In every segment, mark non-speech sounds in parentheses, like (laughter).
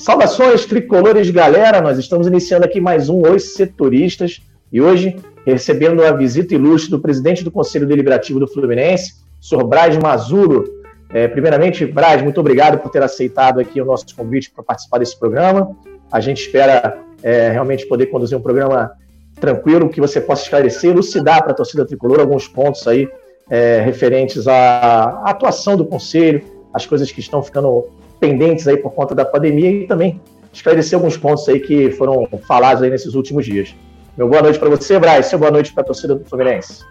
Saudações tricolores, galera. Nós estamos iniciando aqui mais um Os Setoristas e hoje recebendo a visita ilustre do presidente do Conselho Deliberativo do Fluminense, Sr. Braz Mazuro. É, primeiramente, Braz, muito obrigado por ter aceitado aqui o nosso convite para participar desse programa. A gente espera é, realmente poder conduzir um programa tranquilo, que você possa esclarecer, elucidar para a torcida tricolor alguns pontos aí é, referentes à atuação do Conselho, as coisas que estão ficando pendentes aí por conta da pandemia e também esclarecer alguns pontos aí que foram falados aí nesses últimos dias. Meu boa noite para você, Braz. Seu boa noite para a torcida do Fluminense.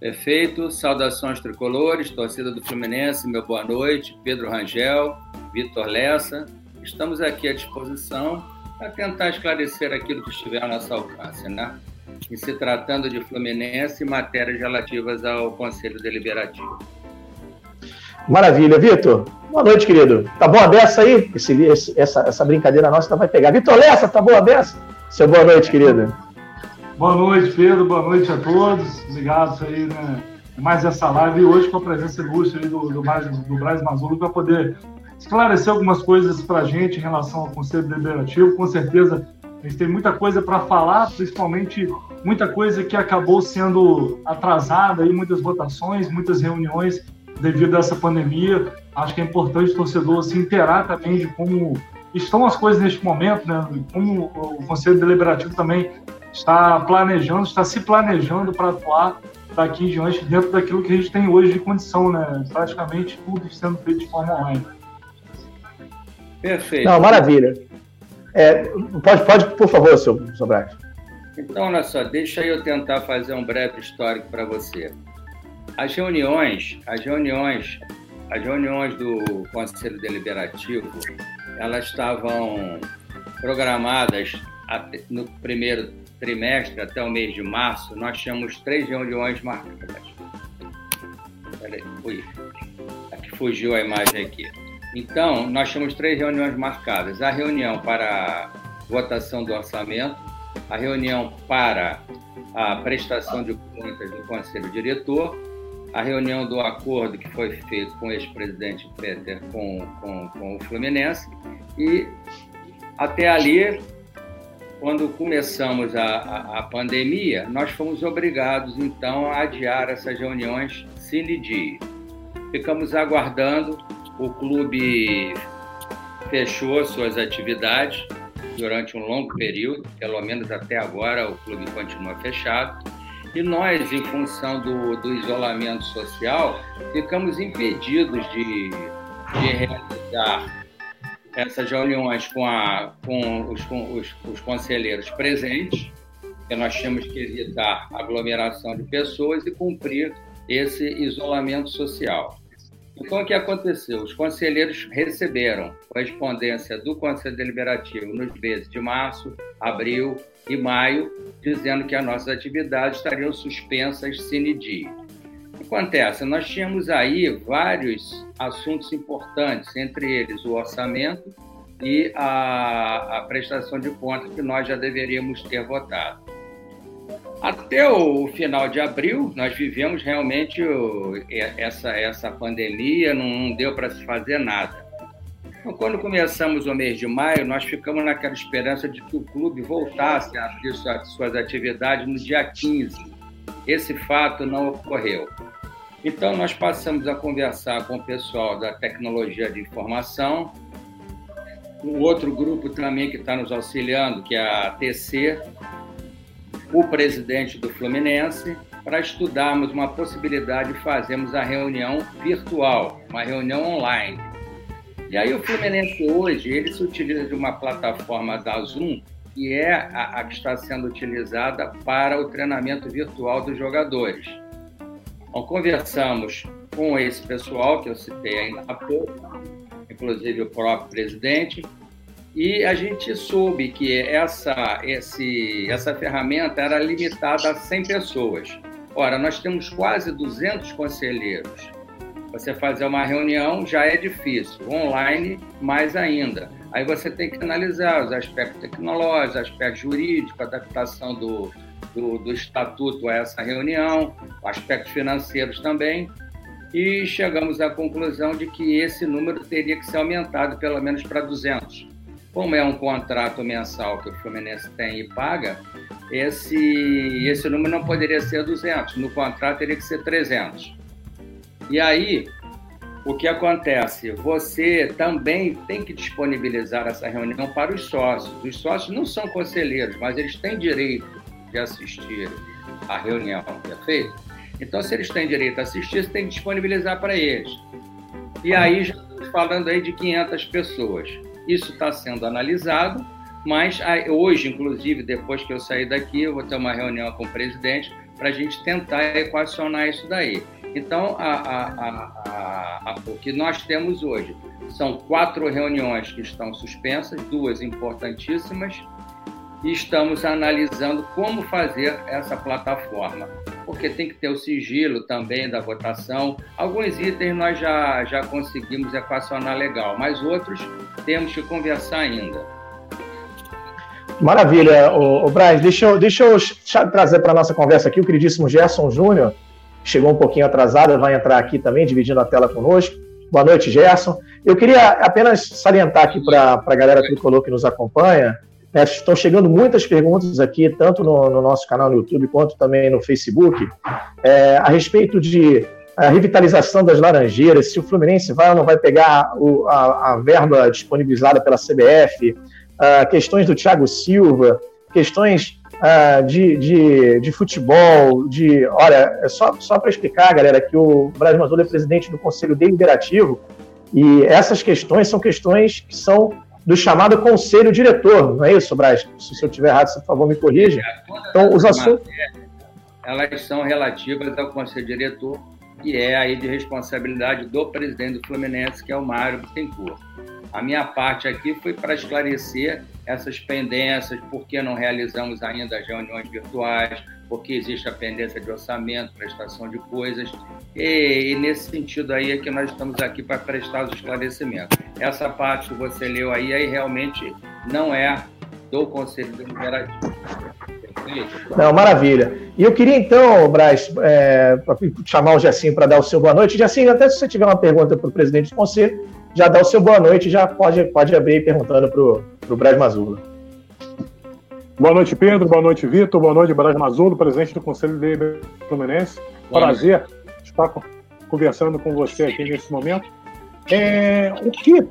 Perfeito. Saudações tricolores, torcida do Fluminense, meu boa noite. Pedro Rangel, Vitor Lessa. Estamos aqui à disposição para tentar esclarecer aquilo que estiver ao nosso alcance, né? Em se tratando de Fluminense e matérias relativas ao Conselho Deliberativo. Maravilha, Vitor. Boa noite, querido. Tá boa dessa aí? Esse, esse, essa, essa brincadeira nossa vai pegar. Vitor Lessa, tá boa dessa? Seu boa noite, querido. Boa noite, Pedro. Boa noite a todos. Obrigado aí, né? Mais essa live hoje com a presença ilustre do, do, do Braz Mazulu para poder esclarecer algumas coisas para a gente em relação ao Conselho Deliberativo. Com certeza a gente tem muita coisa para falar, principalmente muita coisa que acabou sendo atrasada, aí, muitas votações, muitas reuniões devido a essa pandemia. Acho que é importante o torcedor se inteirar também de como estão as coisas neste momento, né? como o Conselho Deliberativo também está planejando, está se planejando para atuar daqui em diante dentro daquilo que a gente tem hoje de condição, né? Praticamente tudo sendo feito de forma online. Perfeito. Não, maravilha. É, pode, pode, por favor, seu, seu. Então, olha só, deixa eu tentar fazer um breve histórico para você. As reuniões, as reuniões, as reuniões do Conselho Deliberativo, elas estavam programadas no primeiro trimestre até o mês de março. Nós tínhamos três reuniões marcadas. Peraí, ui, aqui fugiu a imagem aqui. Então, nós tínhamos três reuniões marcadas: a reunião para votação do orçamento, a reunião para a prestação de contas do Conselho Diretor a reunião do acordo que foi feito com o ex-presidente Peter com, com, com o Fluminense. E até ali, quando começamos a, a, a, pandemia, nós fomos obrigados então a adiar essas reuniões sine die. Ficamos aguardando, o clube fechou suas atividades durante um longo período, pelo menos até agora o clube continua fechado e nós, em função do, do isolamento social, ficamos impedidos de, de realizar essas reuniões com, a, com, os, com os, os conselheiros presentes, porque nós tínhamos que evitar aglomeração de pessoas e cumprir esse isolamento social. Então, o que aconteceu? Os conselheiros receberam correspondência do Conselho Deliberativo nos meses de março, abril e maio, dizendo que as nossas atividades estariam suspensas sine die. O que acontece? Nós tínhamos aí vários assuntos importantes, entre eles o orçamento e a, a prestação de contas que nós já deveríamos ter votado. Até o final de abril, nós vivemos realmente essa, essa pandemia, não deu para se fazer nada. Então, quando começamos o mês de maio, nós ficamos naquela esperança de que o clube voltasse a abrir suas atividades no dia 15. Esse fato não ocorreu. Então, nós passamos a conversar com o pessoal da tecnologia de informação, um outro grupo também que está nos auxiliando, que é a TC, o presidente do Fluminense, para estudarmos uma possibilidade de fazermos a reunião virtual, uma reunião online e aí o Fluminense hoje, ele se utiliza de uma plataforma da Zoom, que é a, a que está sendo utilizada para o treinamento virtual dos jogadores. Então, conversamos com esse pessoal que eu citei ainda há pouco, inclusive o próprio presidente, e a gente soube que essa, esse, essa ferramenta era limitada a 100 pessoas. Ora, nós temos quase 200 conselheiros você fazer uma reunião já é difícil, online mais ainda. Aí você tem que analisar os aspectos tecnológicos, aspectos jurídicos, adaptação do, do, do estatuto a essa reunião, aspectos financeiros também. E chegamos à conclusão de que esse número teria que ser aumentado pelo menos para 200. como é um contrato mensal que o Fluminense tem e paga, esse, esse número não poderia ser 200, no contrato teria que ser 300. E aí, o que acontece? Você também tem que disponibilizar essa reunião para os sócios. Os sócios não são conselheiros, mas eles têm direito de assistir à reunião, perfeito? Então, se eles têm direito a assistir, você tem que disponibilizar para eles. E aí, já estamos falando aí de 500 pessoas. Isso está sendo analisado, mas hoje, inclusive, depois que eu sair daqui, eu vou ter uma reunião com o presidente para a gente tentar equacionar isso daí. Então, a, a, a, o que nós temos hoje são quatro reuniões que estão suspensas, duas importantíssimas, e estamos analisando como fazer essa plataforma, porque tem que ter o sigilo também da votação. Alguns itens nós já, já conseguimos equacionar legal, mas outros temos que conversar ainda. Maravilha, o, o Braz, deixa eu, deixa eu trazer para a nossa conversa aqui o queridíssimo Gerson Júnior, chegou um pouquinho atrasado, vai entrar aqui também, dividindo a tela conosco. Boa noite, Gerson. Eu queria apenas salientar aqui para a galera tricolor que nos acompanha, né, estão chegando muitas perguntas aqui, tanto no, no, nosso canal no YouTube quanto também no Facebook, é, a respeito de a revitalização das Laranjeiras, se o Fluminense vai ou não vai pegar o, a, a, verba disponibilizada pela CBF, uh, questões do Thiago Silva, questões uh, de, de, de, futebol, de. Olha, é só, só para explicar, galera, que o Brasil Mazul é presidente do Conselho Deliberativo e essas questões são questões que são do chamado Conselho Diretor, não é isso, Braz? Se eu estiver errado, por favor, me corrija. Então, os assuntos. Elas são relativas ao Conselho Diretor, que é aí de responsabilidade do presidente do Fluminense, que é o Mário Bittencourt. A minha parte aqui foi para esclarecer essas pendências, por que não realizamos ainda as reuniões virtuais, porque existe a pendência de orçamento, prestação de coisas, e, e, nesse sentido aí é que nós estamos aqui para prestar os esclarecimentos. Essa parte que você leu aí, aí realmente não é do Conselho Deliberativo. Não, maravilha. E eu queria então, Braz, é, chamar o Jacinho para dar o seu boa noite. Jacinho, até se você tiver uma pergunta para o presidente do Conselho, já dá o seu boa noite, já pode, pode abrir perguntando para o Braz Mazula. Boa noite, Pedro. Boa noite, Vitor. Boa noite, Braz Mazulo, presidente do Conselho de Fluminense. Prazer estar conversando com você aqui nesse momento. É, o que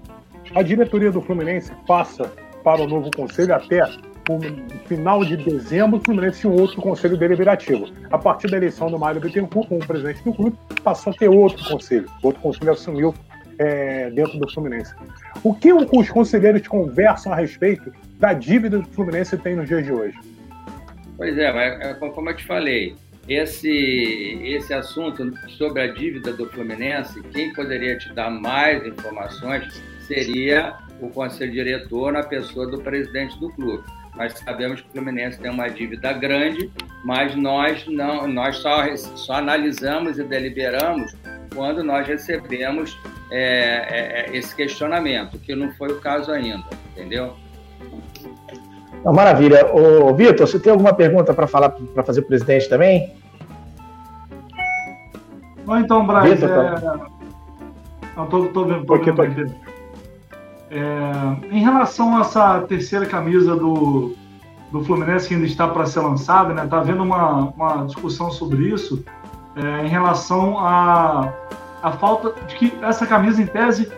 a diretoria do Fluminense passa para o novo conselho até o final de dezembro, o Fluminense tinha outro conselho deliberativo. A partir da eleição do Mário Bittencourt como presidente do clube, passou a ter outro conselho. Outro conselho assumiu é, dentro do Fluminense. O que os conselheiros conversam a respeito da dívida que o Fluminense tem nos dias de hoje? Pois é, é como eu te falei, esse, esse assunto sobre a dívida do Fluminense, quem poderia te dar mais informações seria o conselho diretor na pessoa do presidente do clube. Nós sabemos que o Fluminense tem uma dívida grande, mas nós não, nós só, só analisamos e deliberamos quando nós recebemos é, é, é, esse questionamento, que não foi o caso ainda, entendeu? Então, maravilha. Ô, Vitor, você tem alguma pergunta para falar para fazer o presidente também? Bom, então, Braz, Vitor, é... tá... Não, tô, tô vendo, tô vendo aqui. É, em relação a essa terceira camisa do, do Fluminense que ainda está para ser lançada, né? Tá havendo uma, uma discussão sobre isso é, em relação a a falta de que essa camisa, em tese,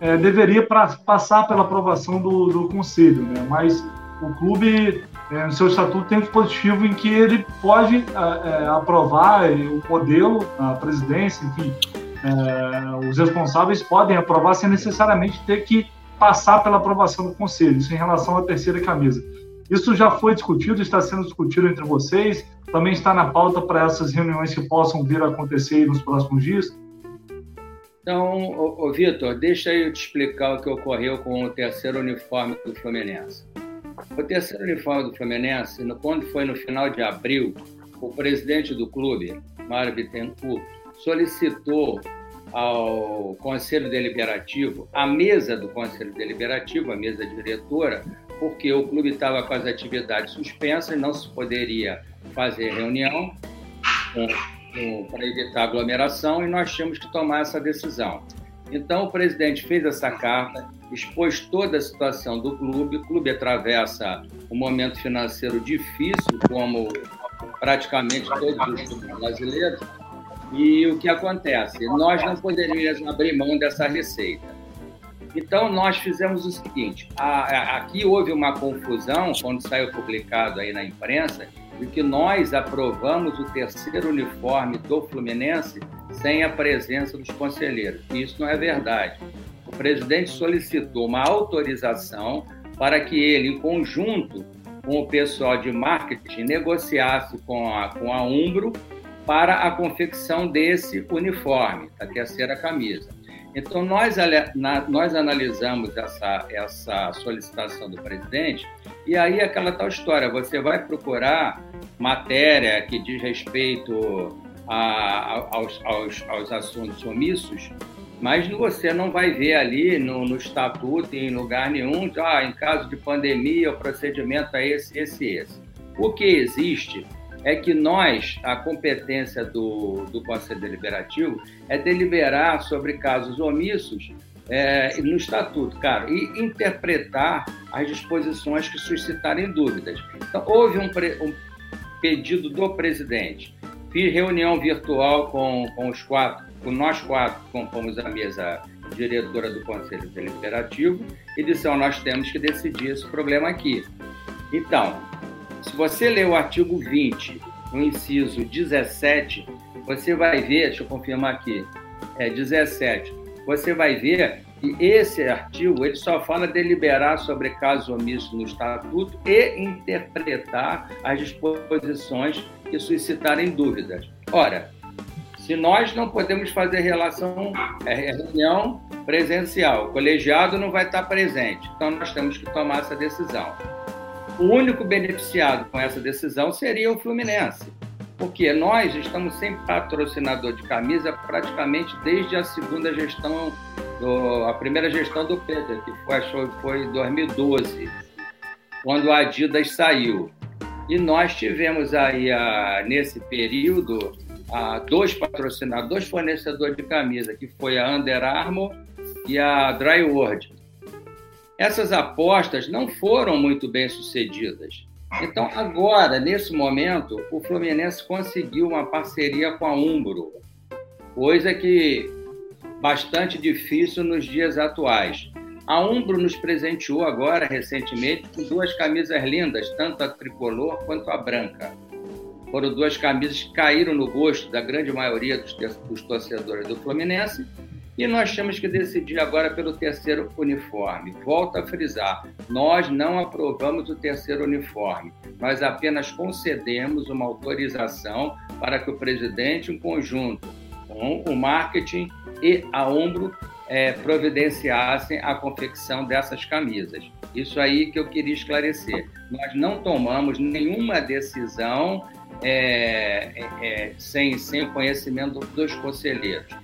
é, deveria pra, passar pela aprovação do, do conselho, né? mas o clube, é, no seu estatuto, tem um dispositivo em que ele pode é, é aprovar o modelo, a presidência, enfim, é, os responsáveis podem aprovar sem necessariamente ter que passar pela aprovação do conselho, isso em relação à terceira camisa. Isso já foi discutido, está sendo discutido entre vocês, também está na pauta para essas reuniões que possam vir a acontecer nos próximos dias. Então, ô, ô Vitor, deixa eu te explicar o que ocorreu com o terceiro uniforme do Fluminense. O terceiro uniforme do Fluminense, quando foi no final de abril, o presidente do clube, Mário Bittencourt, solicitou ao Conselho Deliberativo, a mesa do Conselho Deliberativo, a mesa diretora, porque o clube estava com as atividades suspensas, não se poderia fazer reunião para evitar aglomeração e nós tínhamos que tomar essa decisão. Então, o presidente fez essa carta, expôs toda a situação do clube. O clube atravessa um momento financeiro difícil, como praticamente todos os clubes brasileiros. E o que acontece? Nós não poderíamos abrir mão dessa receita. Então, nós fizemos o seguinte: a, aqui houve uma confusão, quando saiu publicado aí na imprensa, de que nós aprovamos o terceiro uniforme do Fluminense sem a presença dos conselheiros. Isso não é verdade. O presidente solicitou uma autorização para que ele, em conjunto com o pessoal de marketing, negociasse com a, com a Umbro para a confecção desse uniforme, da terceira camisa. Então, nós, nós analisamos essa, essa solicitação do presidente, e aí aquela tal história: você vai procurar matéria que diz respeito a, aos, aos, aos assuntos omissos, mas você não vai ver ali no, no estatuto, em lugar nenhum, ah, em caso de pandemia, o procedimento é esse, esse, esse. O que existe é que nós, a competência do, do Conselho Deliberativo é deliberar sobre casos omissos é, no Estatuto, cara, e interpretar as disposições que suscitarem dúvidas. Então, houve um, um pedido do presidente. Fiz reunião virtual com, com os quatro, com nós quatro compomos a mesa diretora do Conselho Deliberativo e disseram, nós temos que decidir esse problema aqui. Então, se você ler o artigo 20, no inciso 17, você vai ver, deixa eu confirmar aqui, é 17, você vai ver que esse artigo ele só fala deliberar sobre casos omissos no estatuto e interpretar as disposições que suscitarem dúvidas. Ora, se nós não podemos fazer relação, é, reunião presencial, o colegiado não vai estar presente, então nós temos que tomar essa decisão. O único beneficiado com essa decisão seria o Fluminense, porque nós estamos sem patrocinador de camisa praticamente desde a segunda gestão, do, a primeira gestão do Peter, que foi, foi em 2012, quando a Adidas saiu. E nós tivemos aí, nesse período, dois patrocinadores, dois fornecedores de camisa, que foi a Under Armour e a Dryworld. Essas apostas não foram muito bem sucedidas. Então, agora, nesse momento, o Fluminense conseguiu uma parceria com a Umbro, coisa que bastante difícil nos dias atuais. A Umbro nos presenteou agora, recentemente, com duas camisas lindas, tanto a tricolor quanto a branca. Foram duas camisas que caíram no gosto da grande maioria dos, dos torcedores do Fluminense e nós temos que decidir agora pelo terceiro uniforme. Volto a frisar: nós não aprovamos o terceiro uniforme, nós apenas concedemos uma autorização para que o presidente, em conjunto com o marketing e a Ombro, é, providenciassem a confecção dessas camisas. Isso aí que eu queria esclarecer. Nós não tomamos nenhuma decisão é, é, é sem, sem conhecimento dos conselheiros.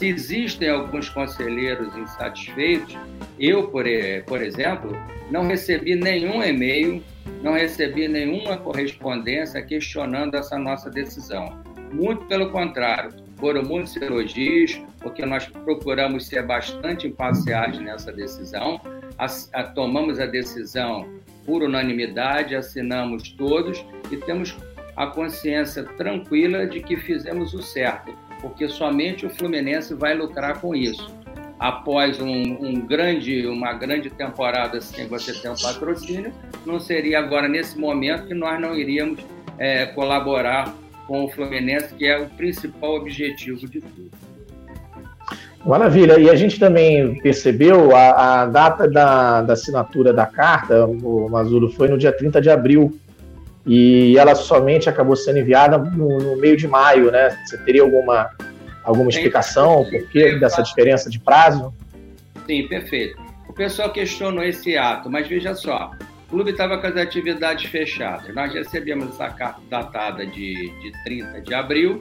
Se existem alguns conselheiros insatisfeitos, eu, por, por exemplo, não recebi nenhum e-mail, não recebi nenhuma correspondência questionando essa nossa decisão. Muito pelo contrário, foram muitos elogios, porque nós procuramos ser bastante imparciais nessa decisão, a, a, tomamos a decisão por unanimidade, assinamos todos e temos a consciência tranquila de que fizemos o certo porque somente o Fluminense vai lucrar com isso. Após um, um grande, uma grande temporada sem você ter um patrocínio, não seria agora nesse momento que nós não iríamos é, colaborar com o Fluminense, que é o principal objetivo de tudo. Maravilha. E a gente também percebeu a, a data da, da, assinatura da carta, o Mazuro, foi no dia 30 de abril e ela somente acabou sendo enviada no, no meio de maio, né? Você teria alguma, alguma explicação por que dessa diferença de prazo? Sim, perfeito. O pessoal questionou esse ato, mas veja só, o clube estava com as atividades fechadas. Nós recebemos essa carta datada de, de 30 de abril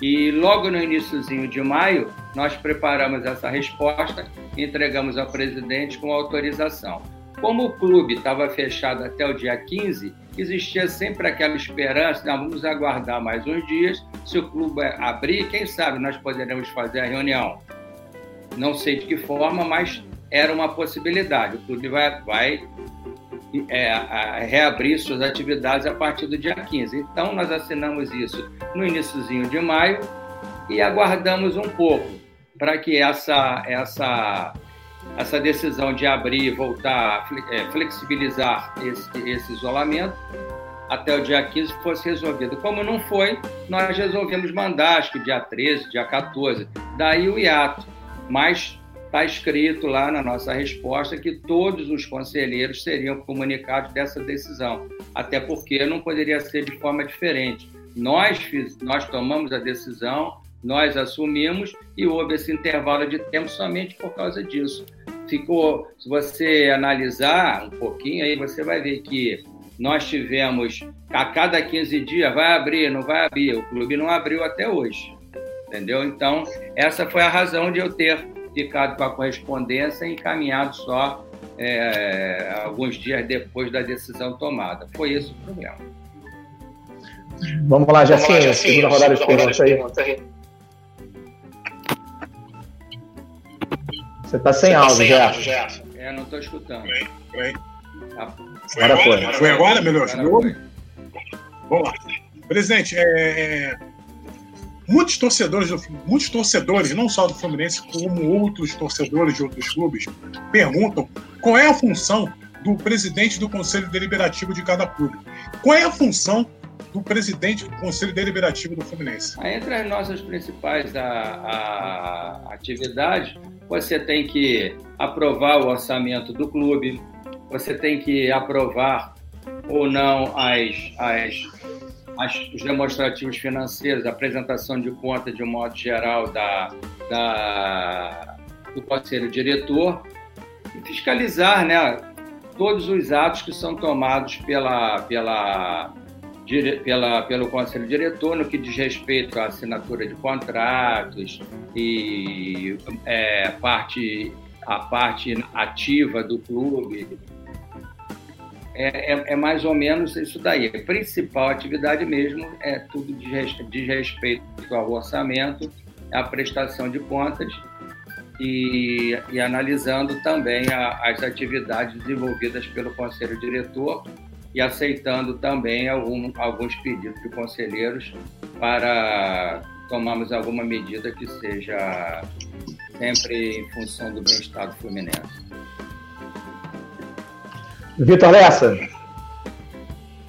e logo no iníciozinho de maio nós preparamos essa resposta e entregamos ao presidente com autorização. Como o clube estava fechado até o dia 15, existia sempre aquela esperança, não, vamos aguardar mais uns dias, se o clube abrir, quem sabe nós poderemos fazer a reunião. Não sei de que forma, mas era uma possibilidade. O clube vai, vai é, reabrir suas atividades a partir do dia 15. Então, nós assinamos isso no iníciozinho de maio e aguardamos um pouco para que essa, essa, essa decisão de abrir e voltar é, flexibilizar esse, esse isolamento até o dia 15 fosse resolvido. Como não foi, nós resolvemos mandar, acho que dia 13, dia 14, daí o hiato. Mas está escrito lá na nossa resposta que todos os conselheiros seriam comunicados dessa decisão, até porque não poderia ser de forma diferente. Nós, fiz, nós tomamos a decisão, nós assumimos e houve esse intervalo de tempo somente por causa disso. Ficou, se você analisar um pouquinho, aí você vai ver que nós tivemos a cada 15 dias vai abrir, não vai abrir. O clube não abriu até hoje, entendeu? Então essa foi a razão de eu ter ficado com a correspondência e encaminhado só é, alguns dias depois da decisão tomada. Foi esse o problema. Vamos lá, Jacinho, segunda rodada de perguntas aí. Você está sem tá áudio, Gerson. É, não estou escutando. Foi, tá. Agora foi. Foi agora, melhor? Agora Vamos lá. Presidente, é, é muitos torcedores, muitos torcedores, não só do Fluminense, como outros torcedores de outros clubes, perguntam qual é a função do presidente do Conselho Deliberativo de cada clube. Qual é a função do presidente do Conselho Deliberativo do Fluminense? Entre as nossas principais a, a, atividades, você tem que aprovar o orçamento do clube, você tem que aprovar ou não as, as as, os demonstrativos financeiros, a apresentação de conta de um modo geral da, da, do conselho diretor e fiscalizar né, todos os atos que são tomados pela, pela, pela, pelo conselho diretor no que diz respeito à assinatura de contratos e é, parte, a parte ativa do clube, é, é, é, mais ou menos isso daí. A principal atividade mesmo é tudo de respeito ao orçamento, a prestação de contas e, e analisando também a, as atividades desenvolvidas pelo conselho diretor e aceitando também algum, alguns pedidos de conselheiros para tomarmos alguma medida que seja sempre em função do bem-estar do Fluminense. Vitor Lessa.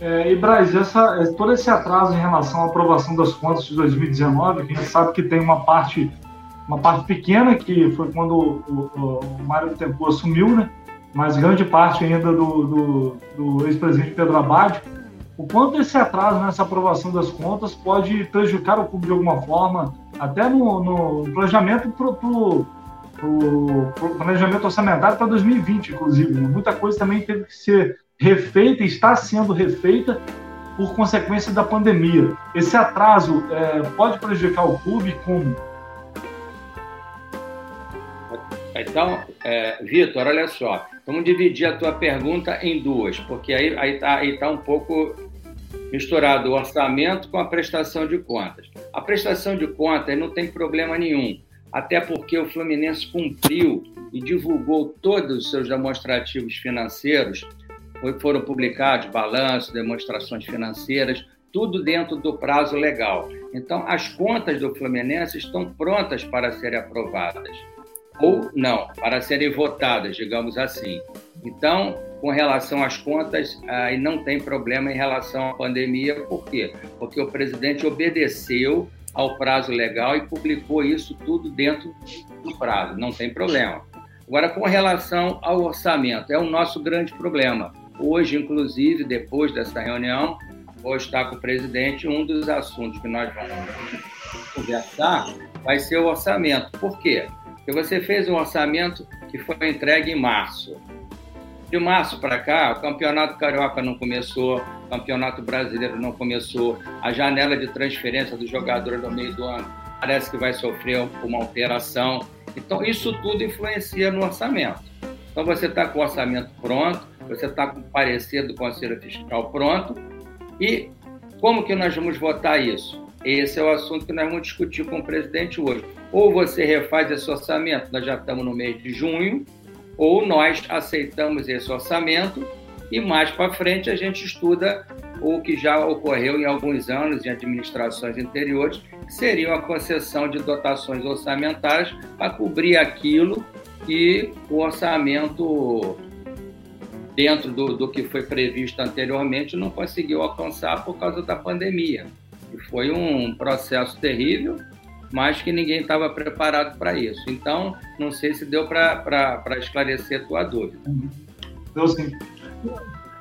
É, e Braz, essa, todo esse atraso em relação à aprovação das contas de 2019, que a gente sabe que tem uma parte, uma parte pequena, que foi quando o, o, o Mário Tempo assumiu, né? Mas grande parte ainda do, do, do ex-presidente Pedro Abad. O quanto esse atraso nessa aprovação das contas pode prejudicar o clube de alguma forma, até no, no planejamento planejamento orçamentário para 2020, inclusive. Né? Muita coisa também teve que ser refeita, está sendo refeita por consequência da pandemia. Esse atraso é, pode prejudicar o clube como? Então, é, Vitor, olha só, vamos dividir a tua pergunta em duas, porque aí está aí tá, aí tá um pouco misturado o orçamento com a prestação de contas. A prestação de contas não tem problema nenhum até porque o Fluminense cumpriu e divulgou todos os seus demonstrativos financeiros, foram publicados balanços, demonstrações financeiras, tudo dentro do prazo legal. Então, as contas do Fluminense estão prontas para serem aprovadas, ou não, para serem votadas, digamos assim. Então, com relação às contas, aí não tem problema em relação à pandemia, por quê? Porque o presidente obedeceu ao prazo legal e publicou isso tudo dentro do prazo, não tem problema. Agora, com relação ao orçamento, é o nosso grande problema. Hoje, inclusive, depois dessa reunião, vou estar com o presidente. Um dos assuntos que nós vamos conversar vai ser o orçamento. Por quê? Porque você fez um orçamento que foi entregue em março. De março para cá, o Campeonato Carioca não começou, o Campeonato Brasileiro não começou, a janela de transferência do jogador no meio do ano parece que vai sofrer uma alteração. Então, isso tudo influencia no orçamento. Então, você está com o orçamento pronto, você está com o parecer do Conselho Fiscal pronto, e como que nós vamos votar isso? Esse é o assunto que nós vamos discutir com o presidente hoje. Ou você refaz esse orçamento, nós já estamos no mês de junho, ou nós aceitamos esse orçamento e mais para frente a gente estuda o que já ocorreu em alguns anos em administrações anteriores, que seria a concessão de dotações orçamentárias para cobrir aquilo que o orçamento dentro do, do que foi previsto anteriormente não conseguiu alcançar por causa da pandemia. Foi um processo terrível, mas que ninguém estava preparado para isso. Então, não sei se deu para esclarecer a tua dúvida. Deu sim.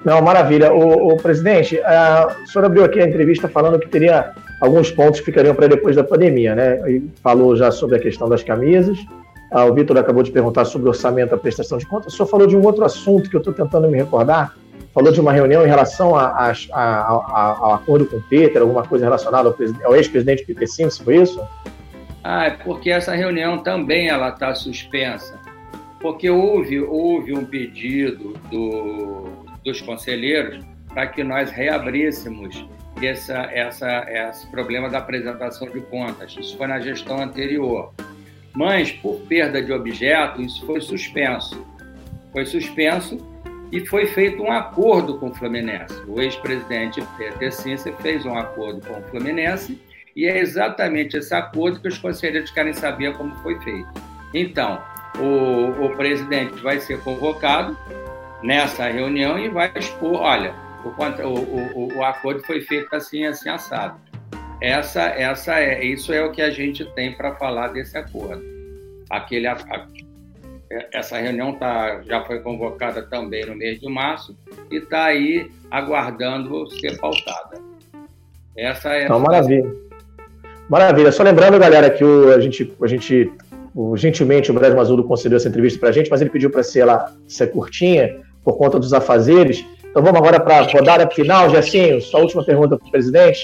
Não, maravilha. O, o presidente, a, o senhor abriu aqui a entrevista falando que teria alguns pontos que ficariam para depois da pandemia, né? E falou já sobre a questão das camisas. Ah, o Vitor acabou de perguntar sobre o orçamento da prestação de contas. O senhor falou de um outro assunto que eu estou tentando me recordar. Falou de uma reunião em relação a, a, a, ao acordo com o Peter, alguma coisa relacionada ao, ao ex-presidente Peter Simpson, foi isso? Ah, é porque essa reunião também ela está suspensa. Porque houve, houve um pedido do, dos conselheiros para que nós reabríssemos essa, essa, esse problema da apresentação de contas. Isso foi na gestão anterior. Mas, por perda de objeto, isso foi suspenso. Foi suspenso e foi feito um acordo com o Fluminense. O ex-presidente Peter Cincer fez um acordo com o Fluminense e é exatamente esse acordo que os conselheiros querem saber como foi feito. Então, o, o presidente vai ser convocado nessa reunião e vai expor, olha, o, o, o, acordo foi feito assim, assim, assado. Essa, essa é, isso é o que a gente tem para falar desse acordo. Aquele, a, essa reunião tá, já foi convocada também no mês de março e está aí aguardando ser pautada. Essa é. Então, maravilha. Maravilha. Só lembrando, galera, que o, a gente, a gente o, gentilmente o Brasil Mazulo concedeu essa entrevista para a gente, mas ele pediu para ser, ela, ser curtinha por conta dos afazeres. Então vamos agora para a rodada final. Jacinho, sua última pergunta para o presidente.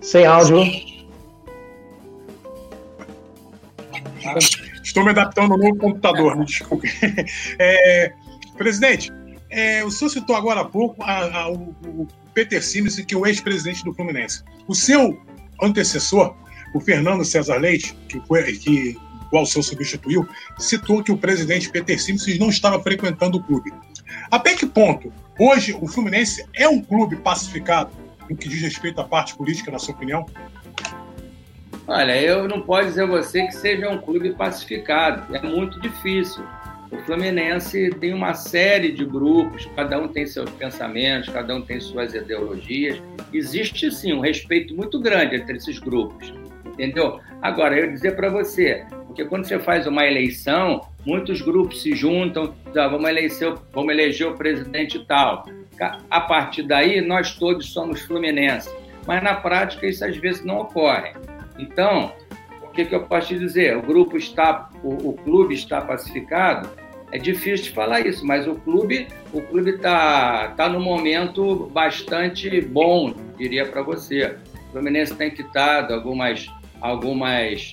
Sem áudio. Estou me adaptando ao novo computador, me desculpe. (laughs) É, presidente, é, o senhor citou agora há pouco a, a, o, Peter Simmons, que é o ex-presidente do Fluminense. O seu antecessor, o Fernando César Leite, que, foi, que o seu substituiu, citou que o presidente Peter Simpson não estava frequentando o clube. Até que ponto hoje o Fluminense é um clube pacificado no que diz respeito à parte política, na sua opinião? Olha, eu não posso dizer a você que seja um clube pacificado. É muito difícil. O Fluminense tem uma série de grupos, cada um tem seus pensamentos, cada um tem suas ideologias. Existe sim um respeito muito grande entre esses grupos, entendeu? Agora, eu dizer para você, porque quando você faz uma eleição, muitos grupos se juntam, ah, vamos, eleger, vamos eleger o presidente tal. A partir daí, nós todos somos fluminenses. Mas na prática, isso às vezes não ocorre. Então, que, que eu posso te dizer? O grupo está, o, o clube está pacificado? É difícil de falar isso, mas o clube o clube está tá num momento bastante bom, diria para você. O Fluminense tem quitado algumas, algumas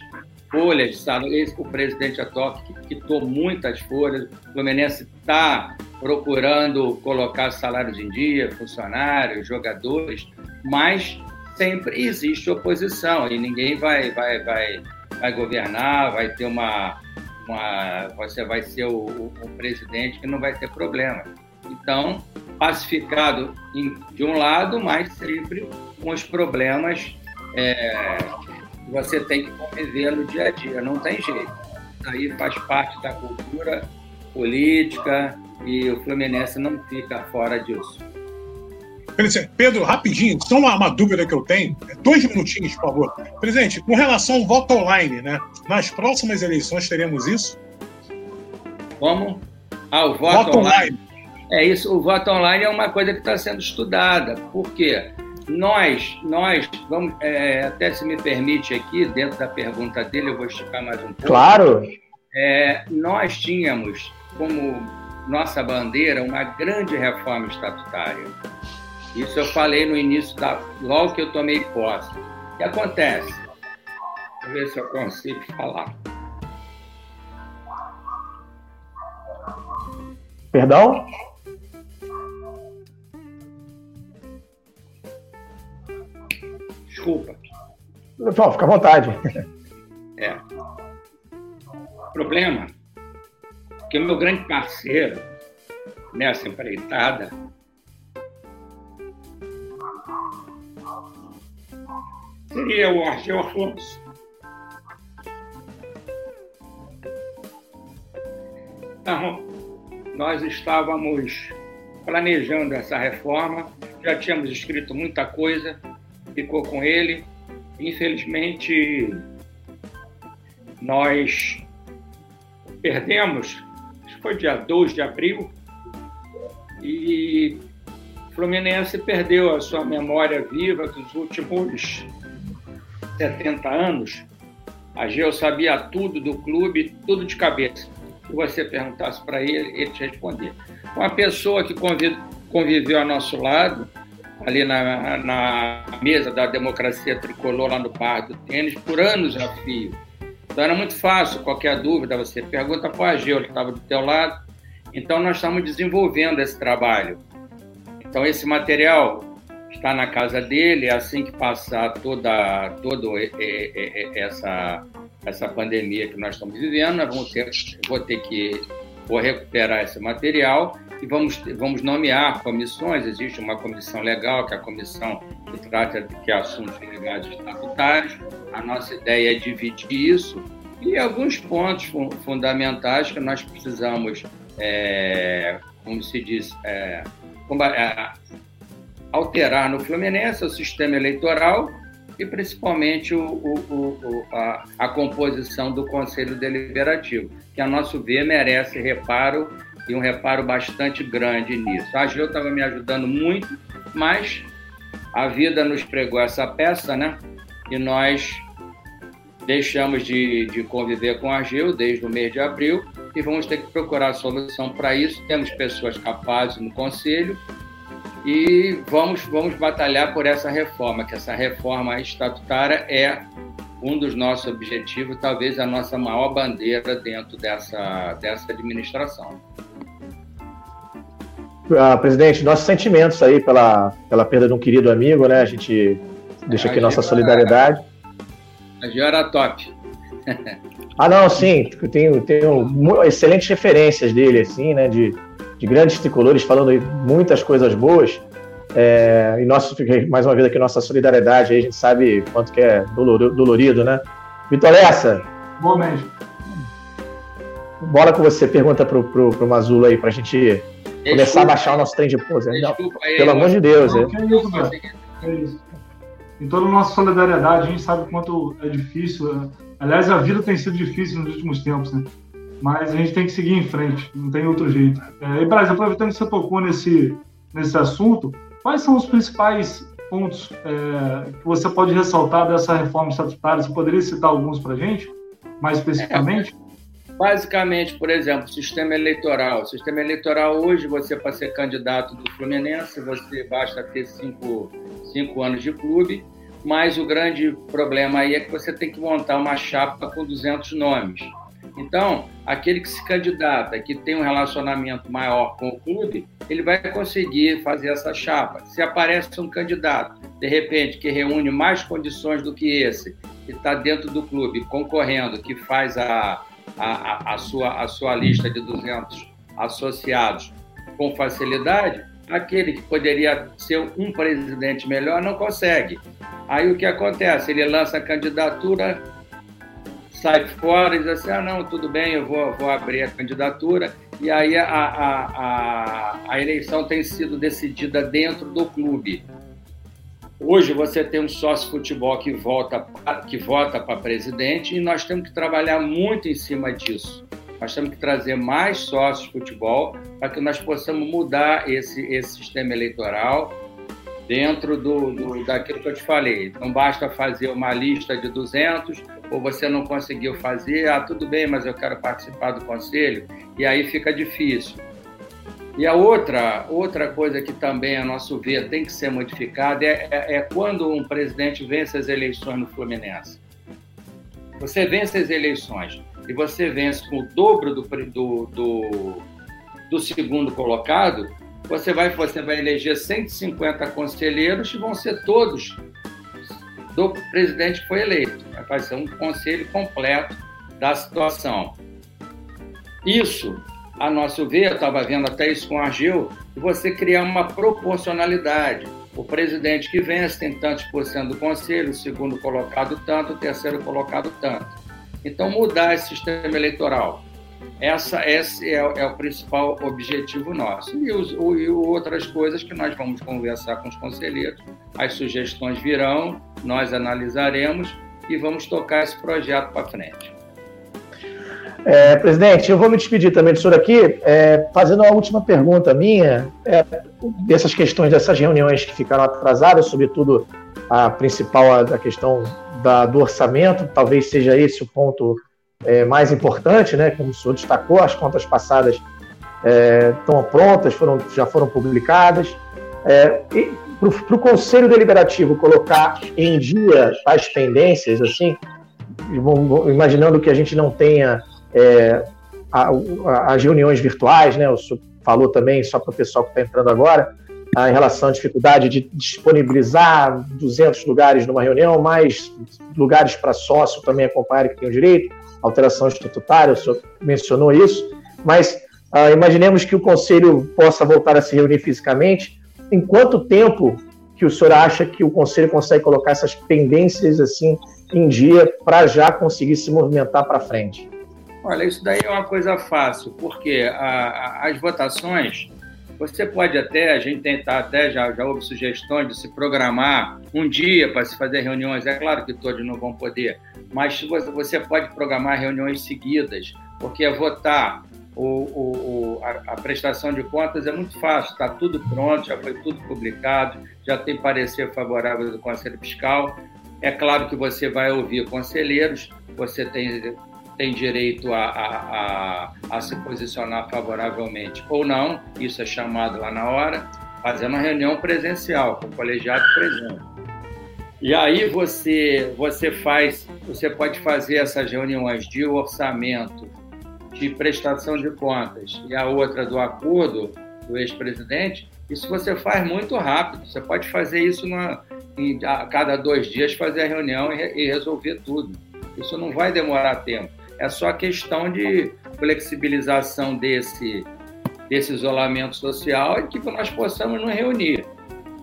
folhas, sabe? o presidente atual quitou muitas folhas. O Fluminense está procurando colocar salários em dia, funcionários, jogadores, mas sempre existe oposição e ninguém vai, vai, vai, vai governar, vai ter uma, uma você vai ser o, o, presidente que não vai ter problema. Então, pacificado em, de um lado, mas sempre com os problemas é, que você tem que conviver no dia a dia, não tem jeito. Isso aí faz parte da cultura política e o Fluminense não fica fora disso. Pedro, rapidinho, só uma, uma, dúvida que eu tenho. Dois minutinhos, por favor. Presidente, com relação ao voto online, né? Nas próximas eleições teremos isso? Como? Ah, o voto, voto online. online. É isso, o voto online é uma coisa que está sendo estudada. Por quê? Nós, nós, vamos, é, até se me permite aqui, dentro da pergunta dele, eu vou esticar mais um pouco. Claro! É, nós tínhamos como nossa bandeira uma grande reforma estatutária isso eu falei no início, da, logo que eu tomei posse. O que acontece? Vou ver se eu consigo falar. Perdão? Desculpa. Bom, fica à vontade. É. Problema que o meu grande parceiro nessa empreitada seria o Argel Afonso. Então, nós estávamos planejando essa reforma, já tínhamos escrito muita coisa, ficou com ele. Infelizmente, nós perdemos, acho que foi dia 2 de abril, e Fluminense perdeu a sua memória viva dos últimos 70 anos. A Geo sabia tudo do clube, tudo de cabeça. Se você perguntasse para ele, ele te respondia. Uma pessoa que conviveu ao nosso lado, ali na, na mesa da democracia tricolor lá no Parque do Tênis, por anos a fio. Então era muito fácil, qualquer dúvida você pergunta para o Ageu, que estava do teu lado. Então nós estamos desenvolvendo esse trabalho. Então esse material está na casa dele, é assim que passar toda, toda essa, essa pandemia que nós estamos vivendo, nós vamos ter, vou ter que vou recuperar esse material e vamos, vamos nomear comissões. Existe uma comissão legal, que é a comissão que trata de assuntos ligados estatutários. A nossa ideia é dividir isso e alguns pontos fundamentais que nós precisamos, é, como se diz, é, é, alterar no Fluminense o sistema eleitoral e principalmente o, o, o, a, a, composição do Conselho Deliberativo, que, a nosso ver, merece reparo e um reparo bastante grande nisso. A Gil estava me ajudando muito, mas a vida nos pregou essa peça, né? E nós deixamos de, de conviver com a Gil desde o mês de abril e vamos ter que procurar solução para isso. Temos pessoas capazes no conselho e vamos, vamos batalhar por essa reforma, que essa reforma estatutária é um dos nossos objetivos, talvez a nossa maior bandeira dentro dessa, dessa administração. Ah, presidente, nossos sentimentos aí pela, pela perda de um querido amigo, né? A gente deixa aqui a nossa solidariedade. A Gio era top. ah, não, sim, tenho, tenho excelentes referências dele, assim, né? De, de grandes tricolores falando muitas coisas boas. É, e nosso, mais uma vez aqui, nossa solidariedade, aí a gente sabe quanto que é dolorido, né? Vitor Lessa. Bom mesmo. Bola com você, pergunta pro, pro, pro Mazulo aí, pra gente Desculpa, começar a baixar o nosso trem de pose. Pelo amor de Deus. Não, é. Que é isso, é isso. Em toda a nossa solidariedade, a gente sabe quanto é difícil. Né? Aliás, a vida tem sido difícil nos últimos tempos, né? Mas a gente tem que seguir em frente, não tem outro jeito. É, e, Braz, aproveitando que você tocou nesse, nesse assunto, quais são os principais pontos é, que você pode ressaltar dessa reforma estatutária? Você poderia citar alguns para a gente, mais especificamente? É, basicamente, por exemplo, sistema eleitoral. Sistema eleitoral hoje, você para ser candidato do Fluminense, você basta ter cinco, cinco anos de clube, mas o grande problema aí é que você tem que montar uma chapa com 200 nomes. Então, aquele que se candidata, que tem um relacionamento maior com o clube, ele vai conseguir fazer essa chapa. Se aparece um candidato, de repente, que reúne mais condições do que esse, que está dentro do clube, concorrendo, que faz a, a, a, sua, a sua lista de 200 associados com facilidade, aquele que poderia ser um presidente melhor não consegue. Aí o que acontece? Ele lança a candidatura sai fora e diz assim, ah, não, tudo bem, eu vou, vou abrir a candidatura. E aí a, a, a, a eleição tem sido decidida dentro do clube. Hoje você tem um sócio futebol que, volta, que vota para presidente e nós temos que trabalhar muito em cima disso. Nós temos que trazer mais sócios futebol para que nós possamos mudar esse, esse sistema eleitoral dentro do, do, daquilo que eu te falei. Não basta fazer uma lista de 200 ou você não conseguiu fazer, ah, tudo bem, mas eu quero participar do conselho, e aí fica difícil. E a outra, outra coisa que também, a nosso ver, tem que ser modificada é, é, é quando um presidente vence as eleições no Fluminense. Você vence as eleições e você vence com o dobro do, do, do, do segundo colocado, você vai, você vai eleger 150 conselheiros e vão ser todos do presidente que foi eleito. Vai ser um conselho completo da situação. Isso, a nosso ver, eu estava vendo até isso com o Argel, você criar uma proporcionalidade. O presidente que vence tem tantos por cento do conselho, o segundo colocado tanto, o terceiro colocado tanto. Então, mudar esse sistema eleitoral. Essa, esse é, é o principal objetivo nosso. E, os, o, e outras coisas que nós vamos conversar com os conselheiros. As sugestões virão, nós analisaremos e vamos tocar esse projeto para frente. É, presidente, eu vou me despedir também do senhor aqui, é, fazendo uma última pergunta minha, é, dessas questões, dessas reuniões que ficaram atrasadas, sobretudo a principal, a, a questão da, do orçamento, talvez seja esse o ponto é, mais importante, né? Como o senhor destacou, as contas passadas é, estão prontas, foram, já foram publicadas. É, para o Conselho Deliberativo colocar em dia as pendências, assim, imaginando que a gente não tenha é, a, a, as reuniões virtuais, né? O senhor falou também, só para o pessoal que está entrando agora, a, em relação à dificuldade de disponibilizar 200 lugares numa reunião, mais lugares para sócio também acompanhar que tem o direito, alteração estatutária, o senhor mencionou isso, mas ah, imaginemos que o conselho possa voltar a se reunir fisicamente. Em quanto tempo que o senhor acha que o conselho consegue colocar essas pendências assim em dia para já conseguir se movimentar para frente? Olha, isso daí é uma coisa fácil, porque a, a, as votações, você pode até, a gente tentar até, já, já houve sugestões de se programar um dia para se fazer reuniões, é claro que todos não vão poder, mas você pode programar reuniões seguidas, porque votar o, o, a, a, prestação de contas é muito fácil, está tudo pronto, já foi tudo publicado, já tem parecer favorável do Conselho Fiscal. É claro que você vai ouvir conselheiros, você tem tem direito a, a, a, a, se posicionar favoravelmente ou não, isso é chamado lá na hora, fazendo uma reunião presencial, com o colegiado presente. E aí você, você faz, você pode fazer essas reuniões de orçamento, de prestação de contas e a outra do acordo do ex-presidente, isso você faz muito rápido. Você pode fazer isso na, em, a cada dois dias, fazer a reunião e, e resolver tudo. Isso não vai demorar tempo. É só questão de flexibilização desse, desse isolamento social e que nós possamos nos reunir.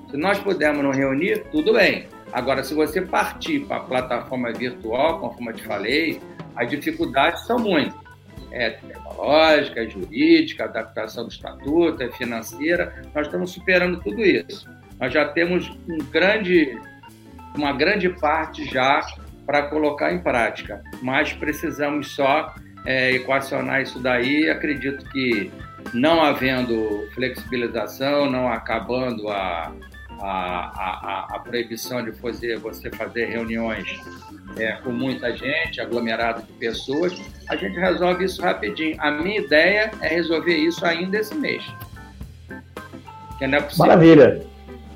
Se nós pudermos nos reunir, tudo bem. Agora, se você partir para a plataforma virtual, conforme eu te falei, as dificuldades são muitas. É tecnológica, é jurídica, adaptação do estatuto, é financeira. Nós estamos superando tudo isso. Nós já temos um grande, uma grande parte já para colocar em prática. Mas precisamos só é, equacionar isso daí. Acredito que não havendo flexibilização, não acabando a, a, a, a proibição de fazer, você fazer reuniões é, com muita gente, aglomerado de pessoas, a gente resolve isso rapidinho. A minha ideia é resolver isso ainda esse mês. É possível. Maravilha.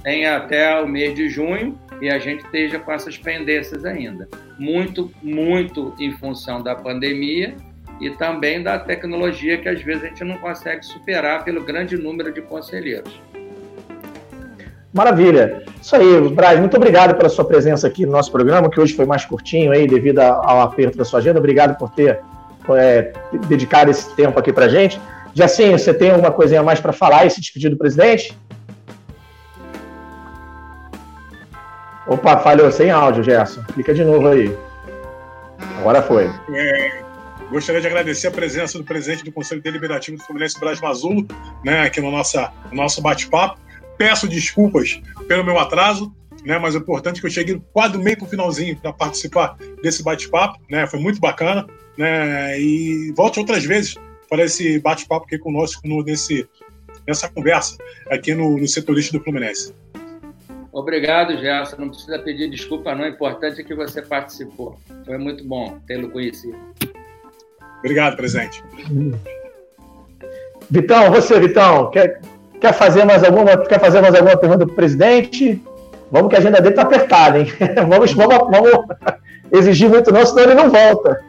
Tem até o mês de junho e a gente esteja com essas pendências ainda. Muito, muito em função da pandemia e também da tecnologia que às vezes a gente não consegue superar pelo grande número de conselheiros. Maravilha. Isso aí, Braz, muito obrigado pela sua presença aqui no nosso programa, que hoje foi mais curtinho aí devido ao aperto da sua agenda. Obrigado por ter é, dedicado esse tempo aqui para gente. Sim, você tem alguma coisinha mais para falar e se despedir do presidente? Opa, falhou sem áudio, Gerson. Clica de novo aí. Agora foi. É, gostaria de agradecer a presença do presidente do Conselho Deliberativo do Fluminense, Braz Mazulo, né, aqui no, nossa, no nosso bate-papo. Peço desculpas pelo meu atraso, né, mas é importante que eu cheguei quase meio para o finalzinho para participar desse bate-papo. Né, foi muito bacana. Né, e volte outras vezes para esse bate-papo aqui conosco no, nesse, nessa conversa aqui no, no setorista do Fluminense. Obrigado, Gerson. Não precisa pedir desculpa, não. O importante é que você participou. Foi muito bom tê-lo conhecido. Obrigado, presidente. Vitão, você, Vitão, quer, quer, fazer mais alguma, quer fazer mais alguma pergunta para o presidente? Vamos que a agenda dele está apertada, hein? (laughs) vamos, vamos, vamos exigir muito não, senão ele não volta.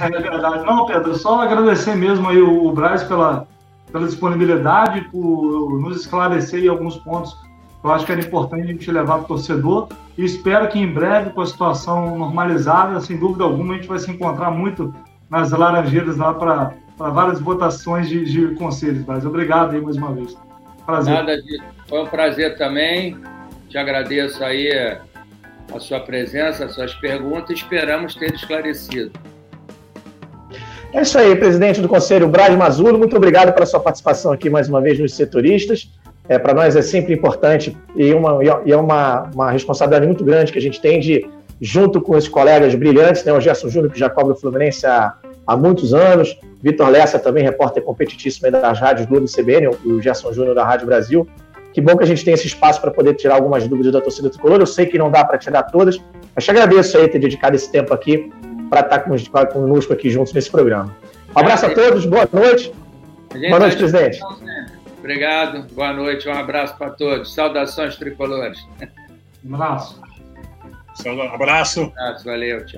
É verdade. Não, Pedro, só agradecer mesmo aí o Braz pela, pela disponibilidade, por nos esclarecer alguns pontos Eu acho que era importante a gente levar para o torcedor e espero que em breve, com a situação normalizada, sem dúvida alguma, a gente vai se encontrar muito nas Laranjeiras lá para várias votações de, de conselhos. Mas obrigado aí mais uma vez. Prazer. Nada disso. Foi um prazer também. Te agradeço aí a sua presença, as suas perguntas. Esperamos ter esclarecido. É isso aí, presidente do Conselho Braz Mazulo. Muito obrigado pela sua participação aqui mais uma vez nos setoristas. É, Para nós é sempre importante e, uma, e é uma, uma responsabilidade muito grande que a gente tem de, junto com esses colegas brilhantes, né, o Gerson Júnior, que já cobra o Fluminense há, há muitos anos, Vitor Lessa, também repórter competitíssimo das rádios Globo e CBN, o Gerson Júnior da Rádio Brasil. Que bom que a gente tem esse espaço para poder tirar algumas dúvidas da torcida tricolor. Eu sei que não dá para tirar todas, mas te agradeço aí ter dedicado esse tempo aqui para estar conosco aqui juntos nesse programa. Um abraço a todos, boa noite. Boa noite, presidente. Obrigado, boa noite, um abraço para todos. Saudações tricolores. Um abraço. Abraço. Um abraço, valeu, tchau.